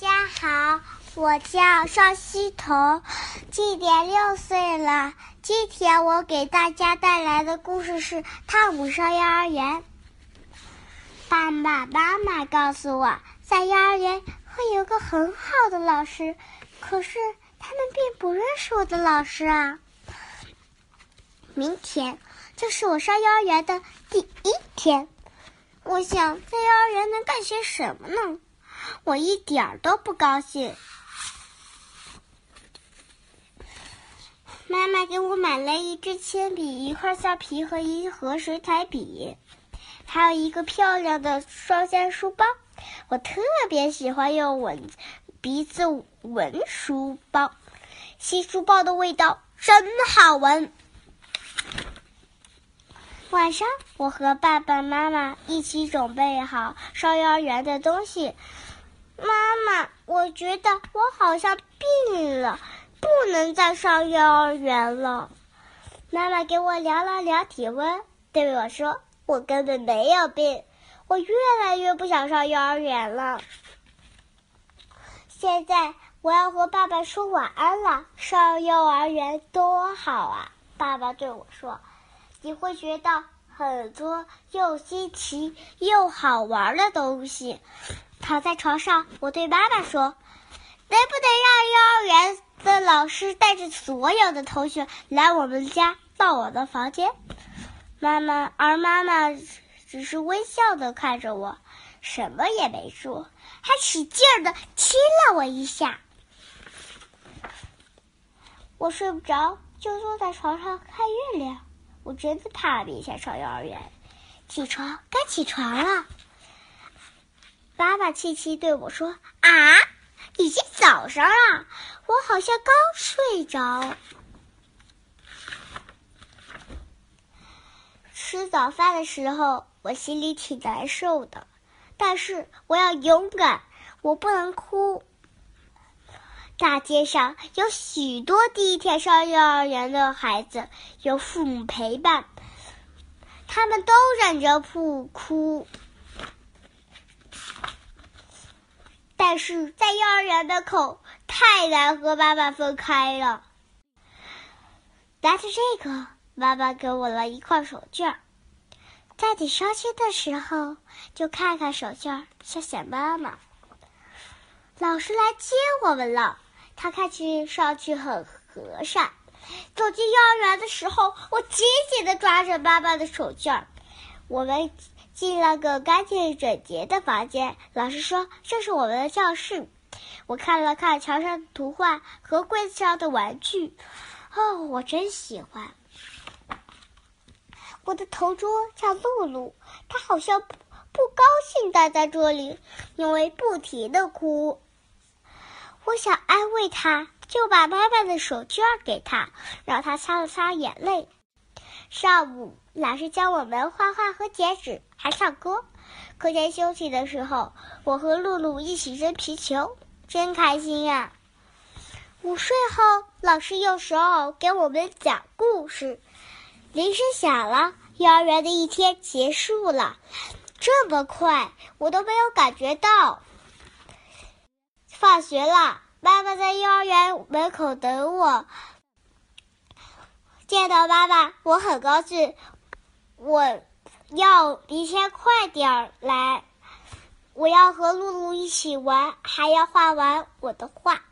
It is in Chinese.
家好，我叫邵希彤，今年六岁了。今天我给大家带来的故事是《汤姆上幼儿园》。爸爸妈妈告诉我，在幼儿园会有个很好的老师，可是他们并不认识我的老师啊。明天就是我上幼儿园的第一天，我想在幼儿园能干些什么呢？我一点儿都不高兴。妈妈给我买了一支铅笔、一块橡皮和一盒水彩笔，还有一个漂亮的双肩书包。我特别喜欢用闻鼻子闻书包，新书包的味道真好闻。晚上，我和爸爸妈妈一起准备好上幼儿园的东西。妈妈，我觉得我好像病了，不能再上幼儿园了。妈妈给我量了量体温，对我说：“我根本没有病。”我越来越不想上幼儿园了。现在我要和爸爸说晚安了。上幼儿园多好啊！爸爸对我说：“你会学到很多又新奇又好玩的东西。”躺在床上，我对妈妈说：“能不能让幼儿园的老师带着所有的同学来我们家，到我的房间？”妈妈，而妈妈只是微笑的看着我，什么也没说，还使劲的亲了我一下。我睡不着，就坐在床上看月亮。我真的怕明天上幼儿园。起床，该起床了。爸爸气气对我说：“啊，已经早上了，我好像刚睡着。”吃早饭的时候，我心里挺难受的，但是我要勇敢，我不能哭。大街上有许多第一天上幼儿园的孩子，有父母陪伴，他们都忍着不哭。但是在幼儿园门口太难和妈妈分开了。拿着这个，妈妈给我了一块手绢在你伤心的时候，就看看手绢想想妈妈。老师来接我们了，他看起上去很和善。走进幼儿园的时候，我紧紧的抓着妈妈的手绢我们。进了个干净整洁的房间，老师说这是我们的教室。我看了看墙上的图画和柜子上的玩具，哦，我真喜欢。我的同桌叫露露，她好像不不高兴待在这里，因为不停的哭。我想安慰她，就把妈妈的手绢给她，让她擦了擦眼泪。上午，老师教我们画画和剪纸，还唱歌。课间休息的时候，我和露露一起扔皮球，真开心呀！午睡后，老师用手偶给我们讲故事。铃声响了，幼儿园的一天结束了，这么快，我都没有感觉到。放学了，妈妈在幼儿园门口等我。见到妈妈，我很高兴。我要明天快点儿来，我要和露露一起玩，还要画完我的画。